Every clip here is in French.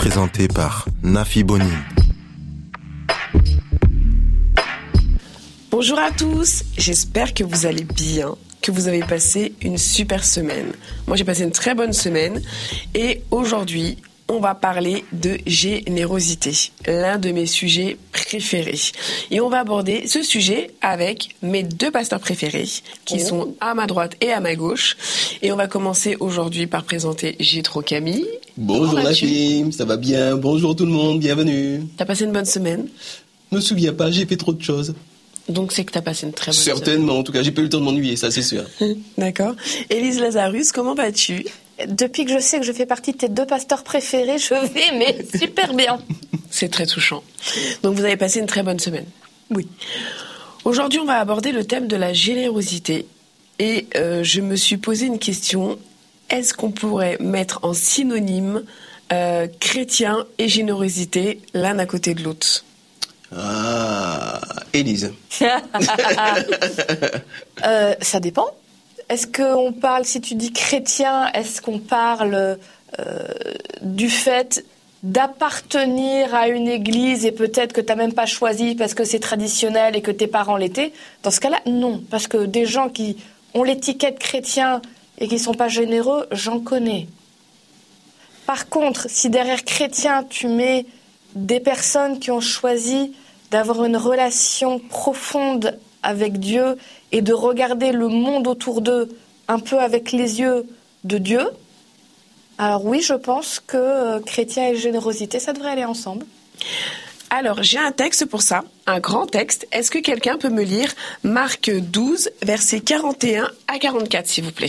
Présenté par Nafi Bonin. Bonjour à tous, j'espère que vous allez bien, que vous avez passé une super semaine. Moi j'ai passé une très bonne semaine et aujourd'hui on va parler de générosité, l'un de mes sujets préférés. Et on va aborder ce sujet avec mes deux pasteurs préférés, qui Oh. sont à ma droite et à ma gauche. Et on va commencer aujourd'hui par présenter Gétro Camille. Bonjour la team, ça va bien? Bonjour tout le monde, bienvenue. T'as passé une bonne semaine, Me souviens pas, j'ai fait trop de choses. donc c'est que t'as passé une très bonne Certainement, en tout cas, j'ai pas eu le temps de m'ennuyer, ça c'est sûr. D'accord. Élise Lazarus, comment vas-tu? Depuis que je sais que je fais partie de tes deux pasteurs préférés, je vais mais super bien. C'est très touchant. Donc vous avez passé une très bonne semaine. Oui. Aujourd'hui, on va aborder le thème de la générosité. Et euh, je me suis posé une question. Est-ce qu'on pourrait mettre en synonyme euh, chrétien et générosité l'un à côté de l'autre? Ah, Élise. Euh, ça dépend. Est-ce qu'on parle, si tu dis chrétien, est-ce qu'on parle euh, du fait d'appartenir à une église et peut-être que tu n'as même pas choisi parce que c'est traditionnel et que tes parents l'étaient? Dans ce cas-là, non. Parce que des gens qui ont l'étiquette chrétien et qui ne sont pas généreux, j'en connais. Par contre, si derrière chrétien, tu mets des personnes qui ont choisi d'avoir une relation profonde avec Dieu et de regarder le monde autour d'eux un peu avec les yeux de Dieu, alors oui, je pense que euh, chrétien et générosité, ça devrait aller ensemble. Alors, j'ai un texte pour ça, un grand texte. Est-ce que quelqu'un peut me lire Marc 12, versets 41 à 44, s'il vous plaît?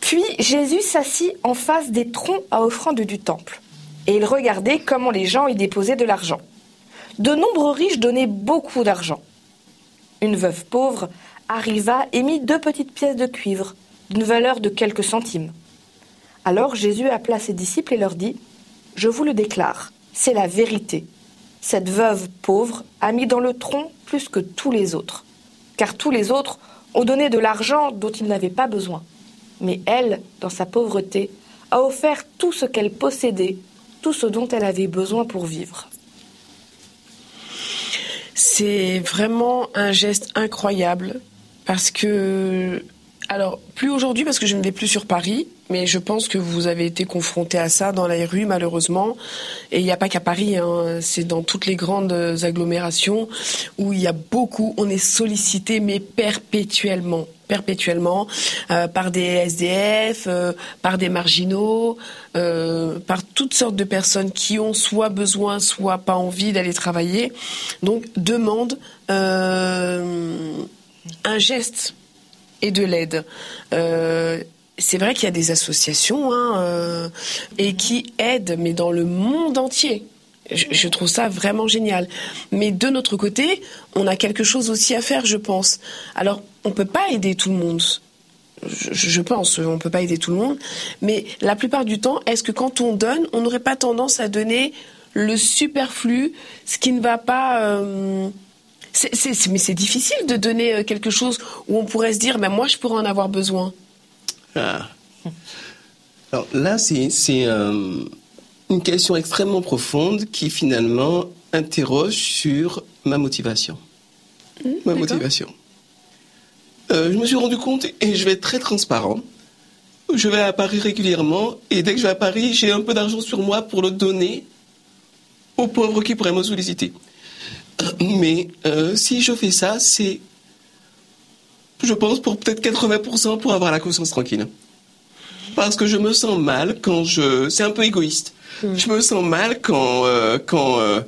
Puis Jésus s'assit en face des troncs à offrande du temple, et il regardait comment les gens y déposaient de l'argent. De nombreux riches donnaient beaucoup d'argent. Une veuve pauvre arriva et mit deux petites pièces de cuivre, d'une valeur de quelques centimes. Alors Jésus appela ses disciples et leur dit Je vous le déclare, c'est la vérité. Cette veuve pauvre a mis dans le tronc plus que tous les autres, car tous les autres ont donné de l'argent dont ils n'avaient pas besoin. Mais elle, dans sa pauvreté, a offert tout ce qu'elle possédait, tout ce dont elle avait besoin pour vivre. C'est vraiment un geste incroyable parce que, alors, plus aujourd'hui parce que je ne vais plus sur Paris, mais je pense que vous avez été confronté à ça dans les rues malheureusement. Et il n'y a pas qu'à Paris, hein, c'est dans toutes les grandes agglomérations où il y a beaucoup, on est sollicité mais perpétuellement perpétuellement euh, par des SDF, euh, par des marginaux, euh, par toutes sortes de personnes qui ont soit besoin, soit pas envie d'aller travailler. Donc demandent euh, un geste et de l'aide. Euh, c'est vrai qu'il y a des associations hein, euh, et qui aident, mais dans le monde entier. Je, trouve ça vraiment génial. Mais de notre côté, on a quelque chose aussi à faire, je pense. Alors, on peut pas aider tout le monde. Je, pense, on peut pas aider tout le monde. Mais la plupart du temps, est-ce que quand on donne, on n'aurait pas tendance à donner le superflu, ce qui ne va pas. euh, c'est- mais c'est difficile de donner euh, quelque chose où on pourrait se dire, mais moi, je pourrais en avoir besoin. Ah. Alors là, c'est c'est, euh, une question extrêmement profonde qui finalement interroge sur ma motivation. ma d'accord. motivation. Euh, je me suis rendu compte, et je vais être très transparent, je vais à Paris régulièrement, et dès que je vais à Paris, j'ai un peu d'argent sur moi pour le donner aux pauvres qui pourraient me solliciter. Mais euh, si je fais ça, c'est, je pense, pour peut-être 80% pour avoir la conscience tranquille. Parce que je me sens mal quand je... C'est un peu égoïste. Je me sens mal quand, euh, quand euh,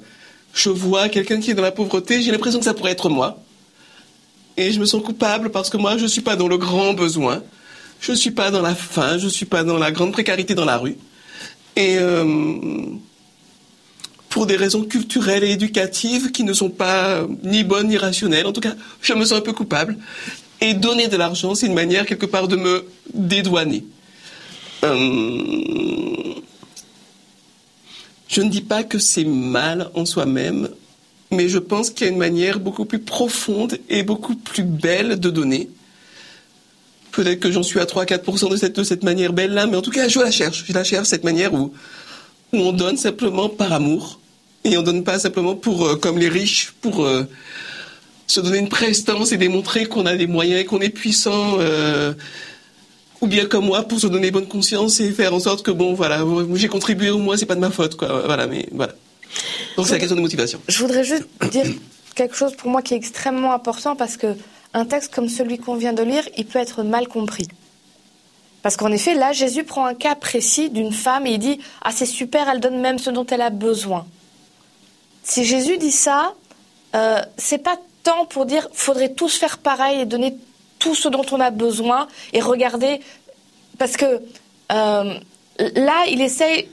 je vois quelqu'un qui est dans la pauvreté, j'ai l'impression que ça pourrait être moi. Et je me sens coupable parce que moi, je ne suis pas dans le grand besoin. Je ne suis pas dans la faim, je ne suis pas dans la grande précarité dans la rue. Et pour des raisons culturelles et éducatives qui ne sont pas ni bonnes ni rationnelles. En tout cas, je me sens un peu coupable. Et donner de l'argent, c'est une manière quelque part de me dédouaner. Euh, je ne dis pas que c'est mal en soi-même, mais je pense qu'il y a une manière beaucoup plus profonde et beaucoup plus belle de donner. Peut-être que j'en suis à 3-4% de cette, de cette manière belle-là, mais en tout cas, je la cherche. Je la cherche, cette manière où, où on donne simplement par amour. Et on donne pas simplement pour, euh, comme les riches, pour euh, se donner une prestance et démontrer qu'on a des moyens et qu'on est puissant. Euh, ou bien comme moi pour se donner bonne conscience et faire en sorte que bon voilà j'ai contribué au moins c'est pas de ma faute quoi voilà mais voilà donc c'est la question de motivation Je voudrais juste dire quelque chose pour moi qui est extrêmement important parce que un texte comme celui qu'on vient de lire, il peut être mal compris. Parce qu'en effet, là, Jésus prend un cas précis d'une femme et il dit Ah, c'est super, elle donne même ce dont elle a besoin. Si Jésus dit ça, euh, c'est pas tant pour dire faudrait tous faire pareil et donner tout ce dont on a besoin et regarder. Parce que euh, là, il essaye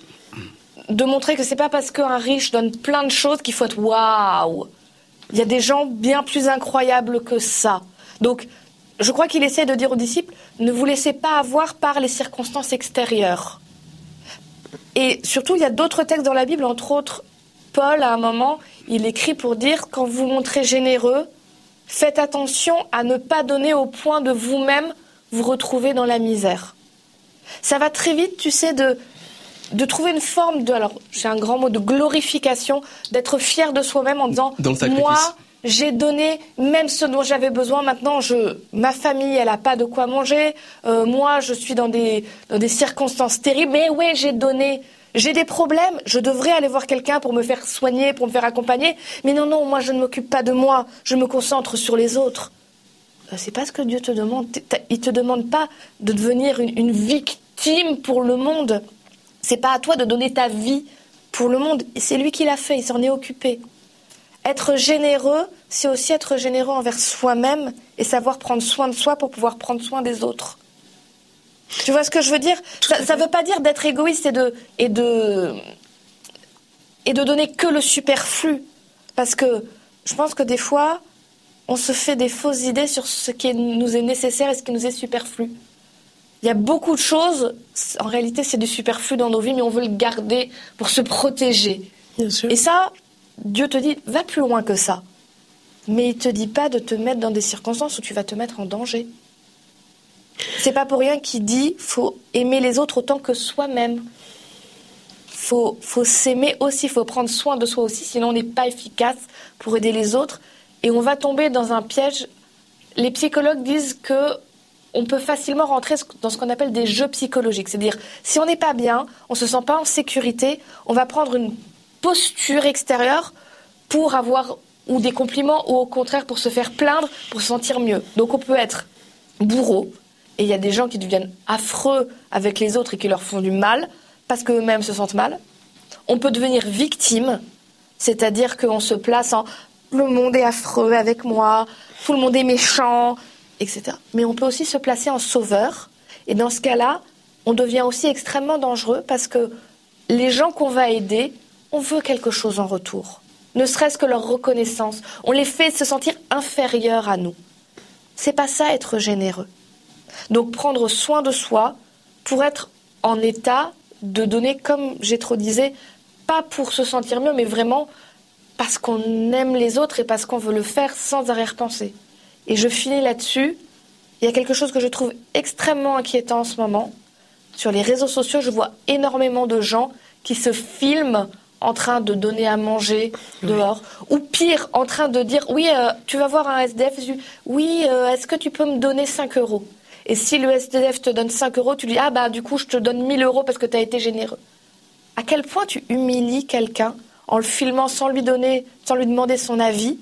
de montrer que c'est pas parce qu'un riche donne plein de choses qu'il faut être waouh. Il y a des gens bien plus incroyables que ça. Donc, je crois qu'il essaie de dire aux disciples ne vous laissez pas avoir par les circonstances extérieures. Et surtout, il y a d'autres textes dans la Bible, entre autres, Paul, à un moment, il écrit pour dire quand vous montrez généreux, faites attention à ne pas donner au point de vous-même vous retrouver dans la misère. Ça va très vite, tu sais, de, de trouver une forme de, alors j'ai un grand mot, de glorification, d'être fier de soi-même en disant, Dans le sacrifice. moi, j'ai donné même ce dont j'avais besoin. Maintenant, ma famille, elle n'a pas de quoi manger. Euh, moi, je suis dans des, circonstances terribles. Mais oui, j'ai donné. J'ai des problèmes. Je devrais aller voir quelqu'un pour me faire soigner, pour me faire accompagner. Mais non, non, moi, je ne m'occupe pas de moi. Je me concentre sur les autres. Euh, C'est pas ce que Dieu te demande. Il te demande pas de devenir une, une victime pour le monde. C'est pas à toi de donner ta vie pour le monde. C'est lui qui l'a fait. Il s'en est occupé. Être généreux, c'est aussi être généreux envers soi-même et savoir prendre soin de soi pour pouvoir prendre soin des autres. Tu vois ce que je veux dire? Ça ne veut pas dire d'être égoïste et de, et, de, et de donner que le superflu. Parce que je pense que des fois, on se fait des fausses idées sur ce qui nous est nécessaire et ce qui nous est superflu. Il y a beaucoup de choses, en réalité c'est du superflu dans nos vies, mais on veut le garder pour se protéger. Bien sûr. Et ça, Dieu te dit, va plus loin que ça. Mais il te dit pas de te mettre dans des circonstances où tu vas te mettre en danger. C'est pas pour rien qu'il dit, faut aimer les autres autant que soi-même. Faut, faut s'aimer aussi, faut prendre soin de soi aussi, sinon on n'est pas efficace pour aider les autres. Et on va tomber dans un piège. Les psychologues disent que on peut facilement rentrer dans ce qu'on appelle des jeux psychologiques. C'est-à-dire, si on n'est pas bien, on se sent pas en sécurité, on va prendre une posture extérieure pour avoir ou des compliments ou au contraire pour se faire plaindre, pour se sentir mieux. Donc on peut être bourreau et il y a des gens qui deviennent affreux avec les autres et qui leur font du mal parce qu'eux-mêmes se sentent mal. On peut devenir victime, c'est-à-dire qu'on se place en le monde est affreux avec moi, tout le monde est méchant, etc. Mais on peut aussi se placer en sauveur et dans ce cas-là, on devient aussi extrêmement dangereux parce que les gens qu'on va aider, on veut quelque chose en retour. Ne serait-ce que leur reconnaissance. On les fait se sentir inférieurs à nous. C'est pas ça être généreux. Donc prendre soin de soi pour être en état de donner, comme j'ai trop disais, pas pour se sentir mieux, mais vraiment parce qu'on aime les autres et parce qu'on veut le faire sans arrière-pensée. Et je finis là-dessus. Il y a quelque chose que je trouve extrêmement inquiétant en ce moment. Sur les réseaux sociaux, je vois énormément de gens qui se filment en train de donner à manger dehors, ou pire, en train de dire oui, euh, tu vas voir un SDF, oui, euh, est-ce que tu peux me donner 5 euros? Et si le SDF te donne 5 euros, tu lui dis ah bah du coup je te donne 1000 euros parce que tu as été généreux. À quel point tu humilies quelqu'un en le filmant sans lui donner, sans lui demander son avis?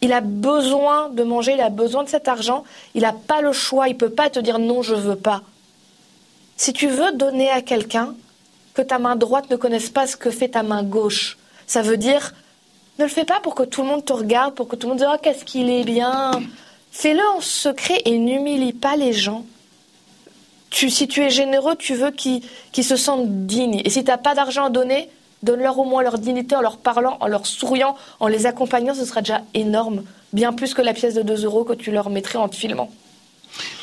Il a besoin de manger, il a besoin de cet argent, il n'a pas le choix, il peut pas te dire non, je veux pas. Si tu veux donner à quelqu'un, que ta main droite ne connaisse pas ce que fait ta main gauche, ça veut dire ne le fais pas pour que tout le monde te regarde, pour que tout le monde dise oh, qu'est-ce qu'il est bien. Fais-le en secret et n'humilie pas les gens. Tu, si tu es généreux, tu veux qu'ils se sentent dignes. Et si tu n'as pas d'argent à donner, Donne-leur au moins leur dignité en leur parlant, en leur souriant, en les accompagnant, ce sera déjà énorme. Bien plus que la pièce de 2 euros que tu leur mettrais en te filmant.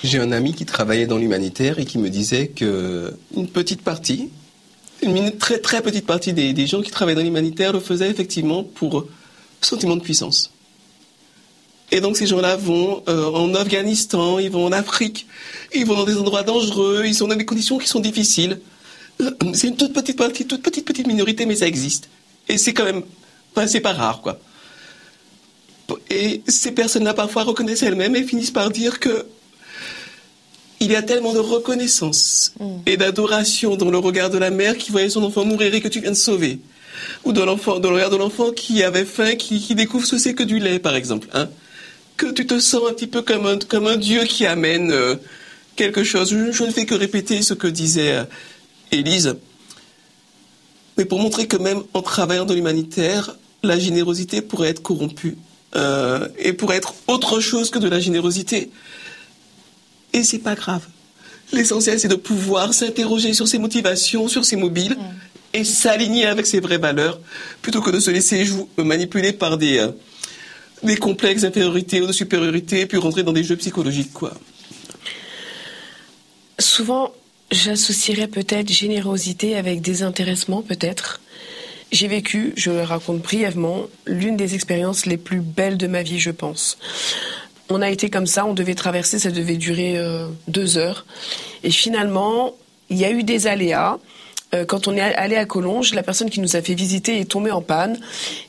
J'ai un ami qui travaillait dans l'humanitaire et qui me disait que une petite partie, une très très petite partie des, gens qui travaillent dans l'humanitaire le faisaient effectivement pour sentiment de puissance. Et donc ces gens-là vont euh, en Afghanistan, ils vont en Afrique, ils vont dans des endroits dangereux, ils sont dans des conditions qui sont difficiles. C'est une toute petite partie, toute petite petite minorité, mais ça existe. Et c'est quand même, enfin, c'est pas rare, quoi. Et ces personnes-là parfois reconnaissent elles-mêmes et finissent par dire que il y a tellement de reconnaissance mm. et d'adoration dans le regard de la mère qui voyait son enfant mourir et que tu viens de sauver. Ou dans, l'enfant, dans le regard de l'enfant qui avait faim, qui, découvre ce que c'est que du lait, par exemple. Hein. Que tu te sens un petit peu comme un, comme un Dieu qui amène euh, quelque chose. Je, ne fais que répéter ce que disait euh, Élise. Mais pour montrer que même en travaillant dans l'humanitaire, la générosité pourrait être corrompue. Euh, et pourrait être autre chose que de la générosité. Et c'est pas grave. L'essentiel, c'est de pouvoir s'interroger sur ses motivations, sur ses mobiles, mm. et s'aligner avec ses vraies valeurs, plutôt que de se laisser manipuler par des, euh, des complexes d'infériorité ou de supériorité, puis rentrer dans des jeux psychologiques, quoi. Souvent, j'associerais peut-être générosité avec désintéressement, peut-être. J'ai vécu, je le raconte brièvement, l'une des expériences les plus belles de ma vie, je pense on a été comme ça, on devait traverser, ça devait durer euh, deux heures. Et finalement, il y a eu des aléas. Euh, quand on est allé à Collonges, la personne qui nous a fait visiter est tombée en panne.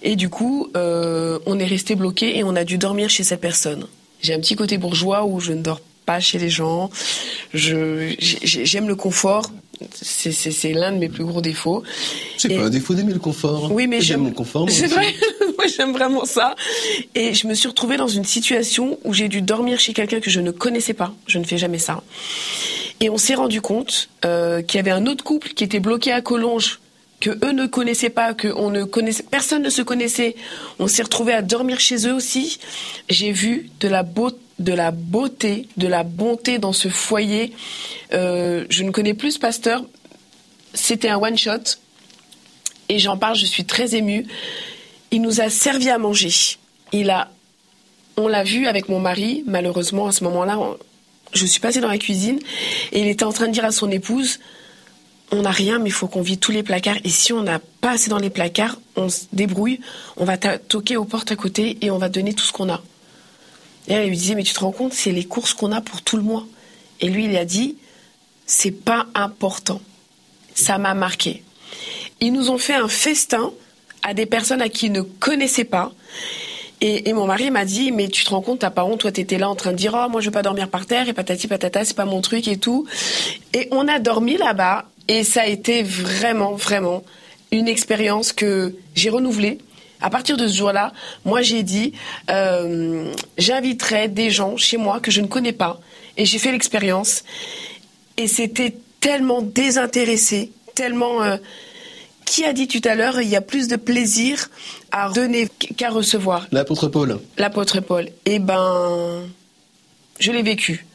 Et du coup, euh, on est resté bloqué et on a dû dormir chez cette personne. J'ai un petit côté bourgeois où je ne dors pas chez les gens. j'aime le confort. C'est, l'un de mes plus gros défauts. C'est pas un défaut d'aimer le confort. Oui, mais j'aime mon confort. C'est vrai. Moi, j'aime vraiment ça. Et je me suis retrouvée dans une situation où j'ai dû dormir chez quelqu'un que je ne connaissais pas. Je ne fais jamais ça. Et on s'est rendu compte euh, qu'il y avait un autre couple qui était bloqué à Collonges que eux ne connaissaient pas, que on ne connaissait, personne ne se connaissait. On s'est retrouvé à dormir chez eux aussi. J'ai vu de la beauté de la beauté, de la bonté dans ce foyer. Euh, je ne connais plus ce pasteur. C'était un one shot. Et j'en parle, je suis très émue. Il nous a servi à manger. Il a, on l'a vu avec mon mari, malheureusement, à ce moment-là, je suis passée dans la cuisine et il était en train de dire à son épouse, on n'a rien, mais il faut qu'on vide tous les placards. Et si on n'a pas assez dans les placards, on se débrouille, on va toquer aux portes à côté et on va donner tout ce qu'on a. Et elle lui disait, mais tu te rends compte, c'est les courses qu'on a pour tout le mois. Et lui, il a dit, c'est pas important. Ça m'a marqué. Ils nous ont fait un festin à des personnes à qui ils ne connaissaient pas. Et, mon mari m'a dit, mais tu te rends compte, t'as pas honte, toi t'étais là en train de dire, oh moi je veux pas dormir par terre, et patati patata, c'est pas mon truc et tout. Et on a dormi là-bas, et ça a été vraiment, vraiment une expérience que j'ai renouvelée à partir de ce jour-là, moi j'ai dit, euh, j'inviterai des gens chez moi que je ne connais pas. Et j'ai fait l'expérience. Et c'était tellement désintéressé, tellement... Euh, qui a dit tout à l'heure, il y a plus de plaisir à donner qu'à recevoir L'apôtre Paul. L'apôtre Paul. Eh ben, je l'ai vécu.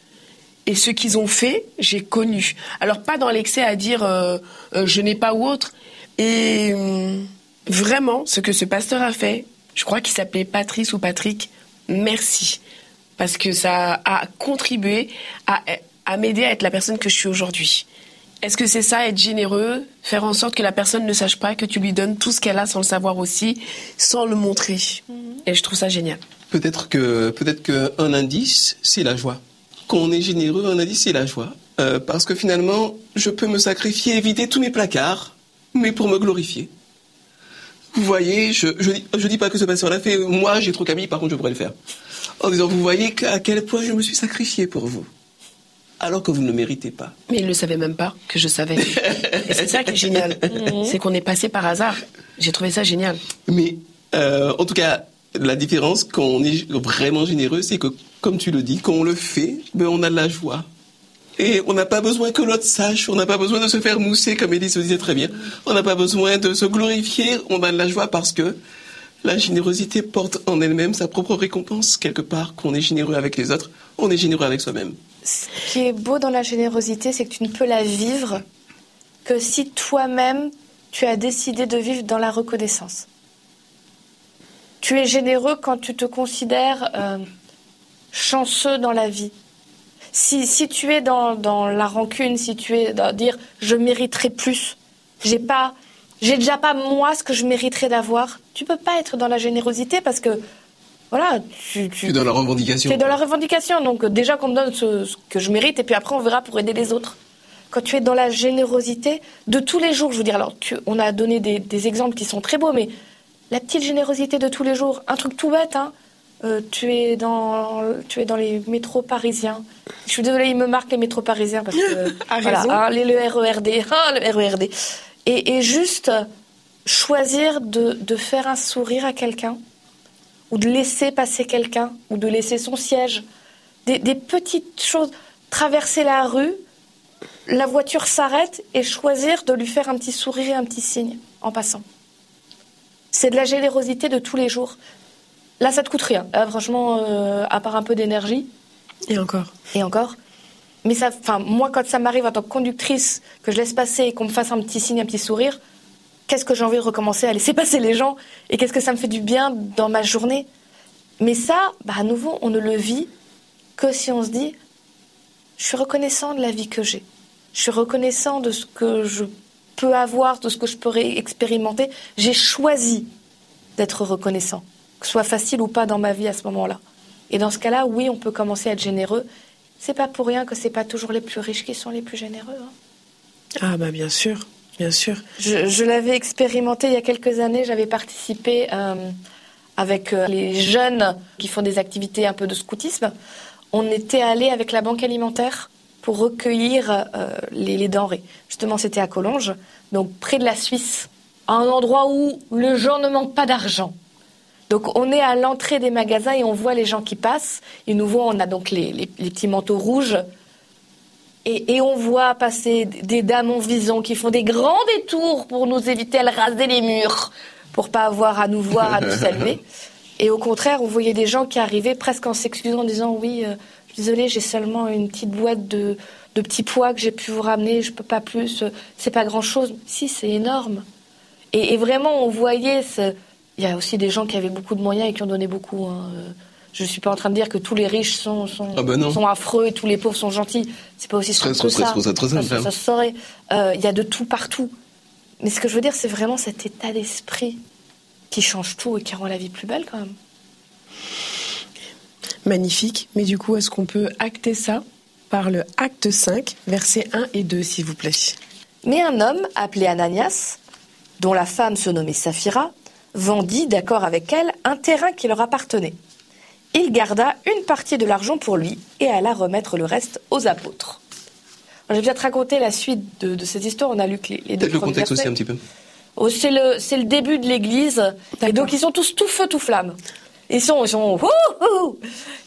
Et ce qu'ils ont fait, j'ai connu. Alors pas dans l'excès à dire euh, je n'ai pas ou autre. Et hum, vraiment, ce que ce pasteur a fait, je crois qu'il s'appelait Patrice ou Patrick, merci. Parce que ça a contribué à, m'aider à être la personne que je suis aujourd'hui. Est-ce que c'est ça, être généreux, faire en sorte que la personne ne sache pas, que tu lui donnes tout ce qu'elle a sans le savoir aussi, sans le montrer? Mhm. Et je trouve ça génial. Peut-être que peut-être qu'un indice, c'est la joie. Quand on est généreux, un indice, c'est la joie. Euh, parce que finalement, je peux me sacrifier, éviter tous mes placards, mais pour me glorifier. Vous voyez, je je dis, pas que ce pasteur l'a fait. Moi, j'ai trop Camille, par contre, je pourrais le faire. En disant, vous voyez à quel point je me suis sacrifié pour vous. Alors que vous ne le méritez pas. Mais il ne savait même pas que je savais. Et c'est ça qui est génial. Mhm. c'est qu'on est passé par hasard. J'ai trouvé ça génial. Mais, euh, en tout cas, la différence quand on est vraiment généreux, c'est que, comme tu le dis, quand on le fait, ben, on a de la joie. Et on n'a pas besoin que l'autre sache, on n'a pas besoin de se faire mousser, comme Elise le disait très bien. On n'a pas besoin de se glorifier, on a de la joie parce que la générosité porte en elle-même sa propre récompense, quelque part, qu'on est généreux avec les autres, on est généreux avec soi-même. Ce qui est beau dans la générosité, c'est que tu ne peux la vivre que si toi-même, tu as décidé de vivre dans la reconnaissance. Tu es généreux quand tu te considères euh, chanceux dans la vie. Si, si tu es dans, dans, la rancune, si tu es dans dire je mériterais plus, j'ai pas, j'ai déjà pas moi ce que je mériterais d'avoir, tu peux pas être dans la générosité parce que voilà, tu, tu es dans la revendication. Tu es dans la revendication, donc déjà qu'on me donne ce, ce, que je mérite et puis après on verra pour aider les autres. Quand tu es dans la générosité de tous les jours, je veux dire, alors tu, on a donné des, des exemples qui sont très beaux, mais la petite générosité de tous les jours, un truc tout bête, hein, euh, tu, es dans, tu es dans les métros parisiens. Je suis désolée, il me marque les métros parisiens parce que. voilà, hein, les, le RERD. Ah, le RERD. Et, et juste choisir de, de, faire un sourire à quelqu'un, ou de laisser passer quelqu'un, ou de laisser son siège. Des, des petites choses. Traverser la rue, la voiture s'arrête et choisir de lui faire un petit sourire et un petit signe en passant. C'est de la générosité de tous les jours. Là, ça te coûte rien. Là, franchement, euh, à part un peu d'énergie. Et encore. Et encore. Mais ça, enfin, moi, quand ça m'arrive en tant que conductrice, que je laisse passer et qu'on me fasse un petit signe, un petit sourire, qu'est-ce que j'ai envie de recommencer à laisser passer les gens et qu'est-ce que ça me fait du bien dans ma journée? Mais ça, bah, à nouveau, on ne le vit que si on se dit, je suis reconnaissant de la vie que j'ai. Je suis reconnaissant de ce que je peux avoir, de ce que je pourrais expérimenter. J'ai choisi d'être reconnaissant que ce soit facile ou pas dans ma vie à ce moment-là. Et dans ce cas-là, oui, on peut commencer à être généreux. C'est pas pour rien que c'est pas toujours les plus riches qui sont les plus généreux. Hein. Ah bah bien sûr, bien sûr. Je, je l'avais expérimenté il y a quelques années. J'avais participé euh, avec euh, les jeunes qui font des activités un peu de scoutisme. On était allé avec la banque alimentaire pour recueillir euh, les, les denrées. Justement, c'était à Collonges, donc près de la Suisse, à un endroit où le gens ne manque pas d'argent. Donc on est à l'entrée des magasins et on voit les gens qui passent. Et nous voit, on a donc les, les, les petits manteaux rouges. Et, et, on voit passer des dames en vison qui font des grands détours pour nous éviter de raser les murs, pour pas avoir à nous voir, à nous saluer. Et au contraire, on voyait des gens qui arrivaient presque en s'excusant, en disant oui, euh, désolé, j'ai seulement une petite boîte de, de petits pois que j'ai pu vous ramener, je peux pas plus, c'est pas grand chose. Si, c'est énorme. Et, et, vraiment, on voyait ce, il y a aussi des gens qui avaient beaucoup de moyens et qui ont donné beaucoup. Hein. Je ne suis pas en train de dire que tous les riches sont, sont, ah ben sont affreux et tous les pauvres sont gentils. C'est pas aussi simple que ça. ça, ça se saurait. Euh, il y a de tout partout. Mais ce que je veux dire, c'est vraiment cet état d'esprit qui change tout et qui rend la vie plus belle quand même. Magnifique. Mais du coup, est-ce qu'on peut acter ça par le acte 5, versets 1 et 2, s'il vous plaît? Mais un homme appelé Ananias, dont la femme se nommait Saphira, vendit, d'accord avec elle, un terrain qui leur appartenait. Il garda une partie de l'argent pour lui et alla remettre le reste aux apôtres. J'ai déjà te raconté la suite de, de, cette histoire. On a lu que les, les deux le contexte versets. aussi un petit peu. Oh, c'est le c'est le début de l'Église et donc ils sont tous tout feu tout flamme. Ils sont ils sont.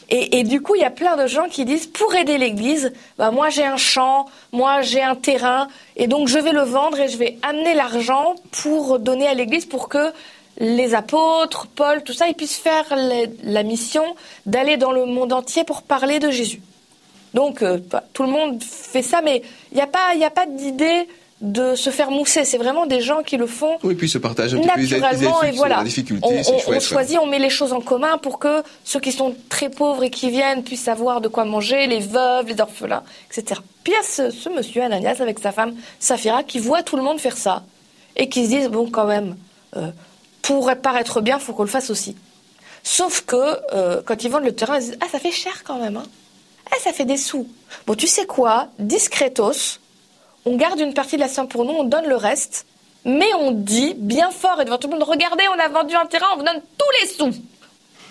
Et, et, du coup il y a plein de gens qui disent pour aider l'Église, bah moi j'ai un champ, moi j'ai un terrain et donc je vais le vendre et je vais amener l'argent pour donner à l'Église pour que les apôtres, Paul, tout ça, ils puissent faire les, la mission d'aller dans le monde entier pour parler de Jésus. Donc, euh, tout le monde fait ça, mais il n'y a pas, y a pas d'idée de se faire mousser. C'est vraiment des gens qui le font oui, puis se partagent un naturellement peu et voilà. on, on, chouette, on choisit, on met les choses en commun pour que ceux qui sont très pauvres et qui viennent puissent savoir de quoi manger, les veuves, les orphelins, etc. Puis il y a ce, ce monsieur Ananias avec sa femme Saphira qui voit tout le monde faire ça et qui se disent bon quand même. Euh, pour paraître bien, il faut qu'on le fasse aussi. Sauf que euh, quand ils vendent le terrain, ils disent Ah, ça fait cher quand même. Hein. Ah, ça fait des sous. Bon, tu sais quoi? Discretos, on garde une partie de la somme pour nous, on donne le reste, mais on dit bien fort et devant tout le monde Regardez, on a vendu un terrain, on vous donne tous les sous.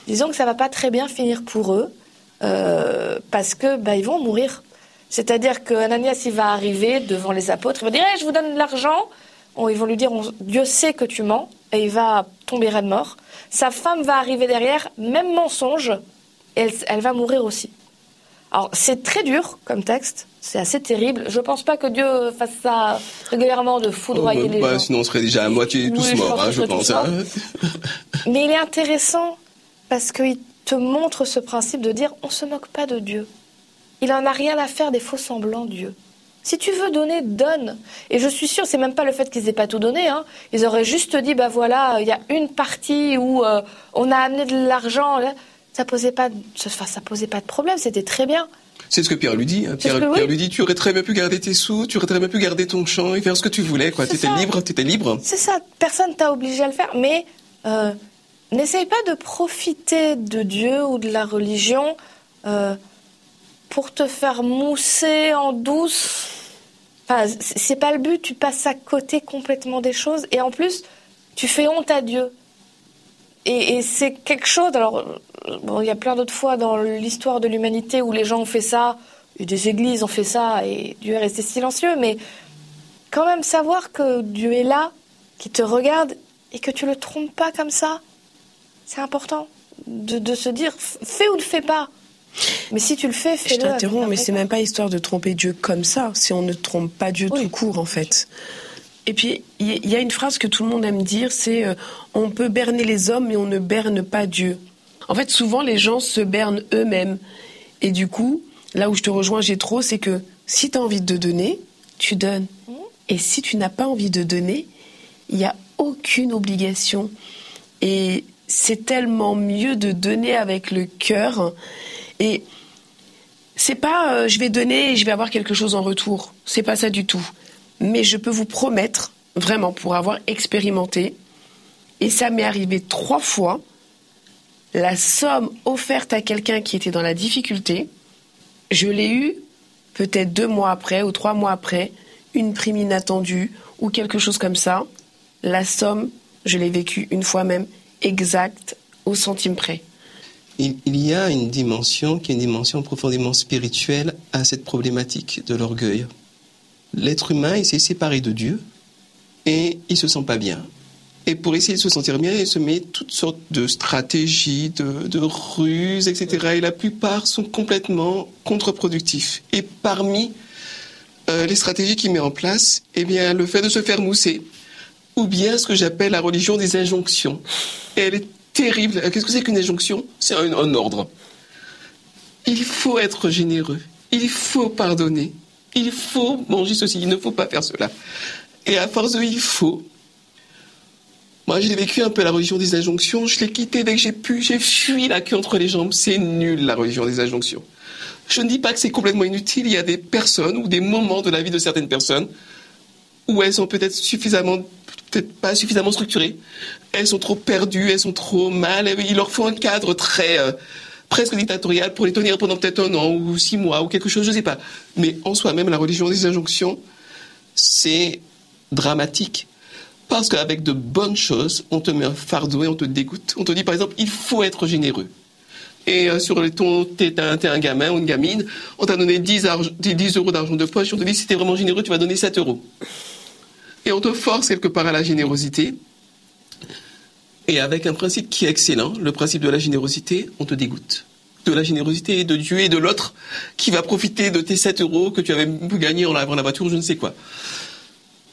Disons que ça va pas très bien finir pour eux, euh, parce que bah, ils vont mourir. C'est-à-dire que Ananias, il va arriver devant les apôtres, il va dire hey, Je vous donne de l'argent. Ils vont lui dire Dieu sait que tu mens et il va tomber raide mort. Sa femme va arriver derrière, même mensonge, et elle, elle va mourir aussi. Alors c'est très dur comme texte, c'est assez terrible. Je pense pas que Dieu fasse ça régulièrement de foudroyer oh, bah, les bah, gens. Sinon on serait déjà à moitié Oui, tous je morts, pense hein, je pense. tous hein. Mais il est intéressant parce qu'il te montre ce principe de dire on se moque pas de Dieu. Il en a rien à faire des faux semblants Dieu. Si tu veux donner, donne. Et je suis sûre, c'est même pas le fait qu'ils aient pas tout donné. Hein. Ils auraient juste dit, bah voilà, il y a une partie où euh, on a amené de l'argent. Ça posait pas, ça posait pas de problème. C'était très bien. C'est ce que Pierre lui dit. Hein. Pierre, lui dit, tu aurais très bien pu garder tes sous, tu aurais très bien pu garder ton champ et faire ce que tu voulais. Tu étais libre, tu étais libre. C'est ça. Personne t'a obligé à le faire. Mais euh, n'essaye pas de profiter de Dieu ou de la religion euh, pour te faire mousser en douce. Enfin, c'est pas le but. Tu passes à côté complètement des choses et en plus, tu fais honte à Dieu. Et, c'est quelque chose. Alors, il y a plein d'autres fois dans l'histoire de l'humanité où les gens ont fait ça, et des églises ont fait ça, et Dieu est resté silencieux. Mais quand même savoir que Dieu est là, qui te regarde, et que tu le trompes pas comme ça, c'est important de, se dire fais ou ne fais pas. Mais si tu le fais, fais-le. Je t'interromps, mais c'est même pas histoire de tromper Dieu comme ça, si on ne trompe pas Dieu tout court en fait. Et puis, il y a une phrase que tout le monde aime dire, c'est euh, on peut berner les hommes, mais on ne berne pas Dieu. En fait, souvent, les gens se bernent eux-mêmes. Et du coup, là où je te rejoins, j'ai trop, c'est que si tu as envie de donner, tu donnes. Mmh. Et si tu n'as pas envie de donner, il n'y a aucune obligation. Et c'est tellement mieux de donner avec le cœur. Et c'est pas euh, je vais donner et je vais avoir quelque chose en retour. C'est pas ça du tout mais je peux vous promettre, vraiment pour avoir expérimenté, et ça m'est arrivé trois fois, la somme offerte à quelqu'un qui était dans la difficulté, je l'ai eu peut-être deux mois après ou trois mois après, une prime inattendue ou quelque chose comme ça. La somme, je l'ai vécue une fois même, exacte, au centime près. Il, y a une dimension qui est une dimension profondément spirituelle à cette problématique de l'orgueil l'être humain, il s'est séparé de Dieu et il se sent pas bien. Et pour essayer de se sentir bien, il se met toutes sortes de stratégies, de, ruses, etc. Et la plupart sont complètement contre-productifs. Et parmi euh, les stratégies qu'il met en place, eh bien, le fait de se faire mousser, ou bien ce que j'appelle la religion des injonctions. Elle est terrible. Qu'est-ce que c'est qu'une injonction? C'est un ordre. Il faut être généreux. Il faut pardonner il faut manger ceci, il ne faut pas faire cela. Et à force de il faut, moi j'ai vécu un peu la religion des injonctions, je l'ai quitté dès que j'ai pu, j'ai fui la queue entre les jambes, c'est nul la religion des injonctions. Je ne dis pas que c'est complètement inutile, il y a des personnes ou des moments de la vie de certaines personnes où elles sont peut-être suffisamment, peut-être pas suffisamment structurées, elles sont trop perdues, elles sont trop mal, il leur faut un cadre très... Euh, presque dictatoriale pour les tenir pendant peut-être un an ou six mois ou quelque chose, je ne sais pas. Mais en soi-même, la religion des injonctions, c'est dramatique. Parce qu'avec de bonnes choses, on te met un fardeau et on te dégoûte. On te dit par exemple, il faut être généreux. Et euh, sur les ton, t'es un, un, gamin ou une gamine, on t'a donné 10, 10 euros d'argent de poche, on te dit si t'es vraiment généreux, tu vas donner 7 euros. Et on te force quelque part à la générosité. Et avec un principe qui est excellent, le principe de la générosité, on te dégoûte. De la générosité de Dieu et de l'autre qui va profiter de tes 7 euros que tu avais gagné en lavant la voiture, je ne sais quoi.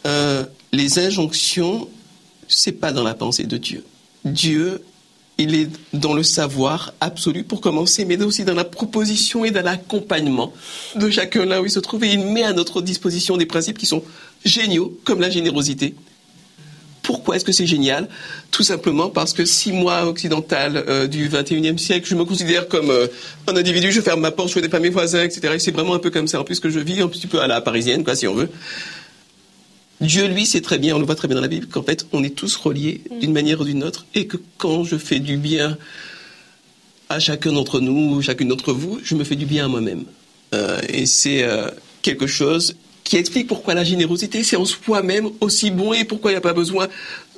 Euh, les injonctions, c'est pas dans la pensée de Dieu. Dieu, il est dans le savoir absolu pour commencer, mais aussi dans la proposition et dans l'accompagnement de chacun là où il se trouve. Et il met à notre disposition des principes qui sont géniaux, comme la générosité, pourquoi est-ce que c'est génial? Tout simplement parce que si moi, occidental euh, du 21e siècle, je me considère comme euh, un individu, je ferme ma porte, je connais pas mes voisins, etc. Et c'est vraiment un peu comme ça, en plus que je vis un petit peu à la parisienne, quoi, si on veut. Dieu, lui, sait très bien, on le voit très bien dans la Bible, qu'en fait, on est tous reliés mm. d'une manière ou d'une autre, et que quand je fais du bien à chacun d'entre nous, chacune d'entre vous, je me fais du bien à moi-même. Euh, et c'est quelque chose qui explique pourquoi la générosité, c'est en soi-même aussi bon et pourquoi il n'y a pas besoin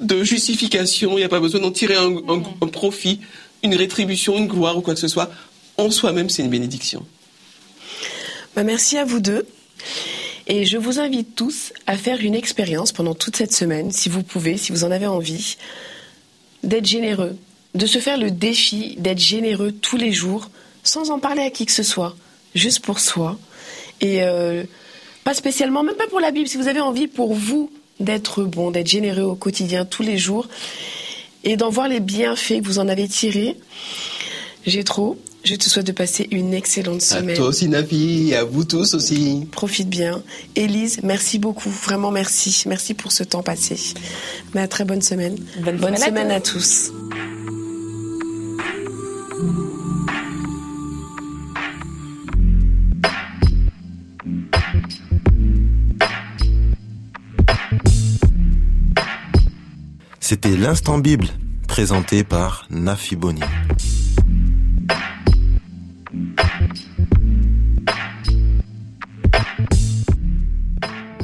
de justification, il n'y a pas besoin d'en tirer un, profit, une rétribution, une gloire ou quoi que ce soit. En soi-même, c'est une bénédiction. Bah, merci à vous deux. Et je vous invite tous à faire une expérience pendant toute cette semaine, si vous pouvez, si vous en avez envie, d'être généreux, de se faire le défi d'être généreux tous les jours, sans en parler à qui que ce soit, juste pour soi. Et euh, pas spécialement, même pas pour la Bible. Si vous avez envie pour vous d'être bon, d'être généreux au quotidien, tous les jours, et d'en voir les bienfaits que vous en avez tirés, j'ai trop. Je te souhaite de passer une excellente semaine. À toi aussi, Nafi, et à vous tous aussi. Profite bien. Élise, merci beaucoup. Vraiment merci. Merci pour ce temps passé. Mais à très bonne semaine. Bonne, semaine, à tous. C'était l'instant Bible, présenté par Nafi Boni.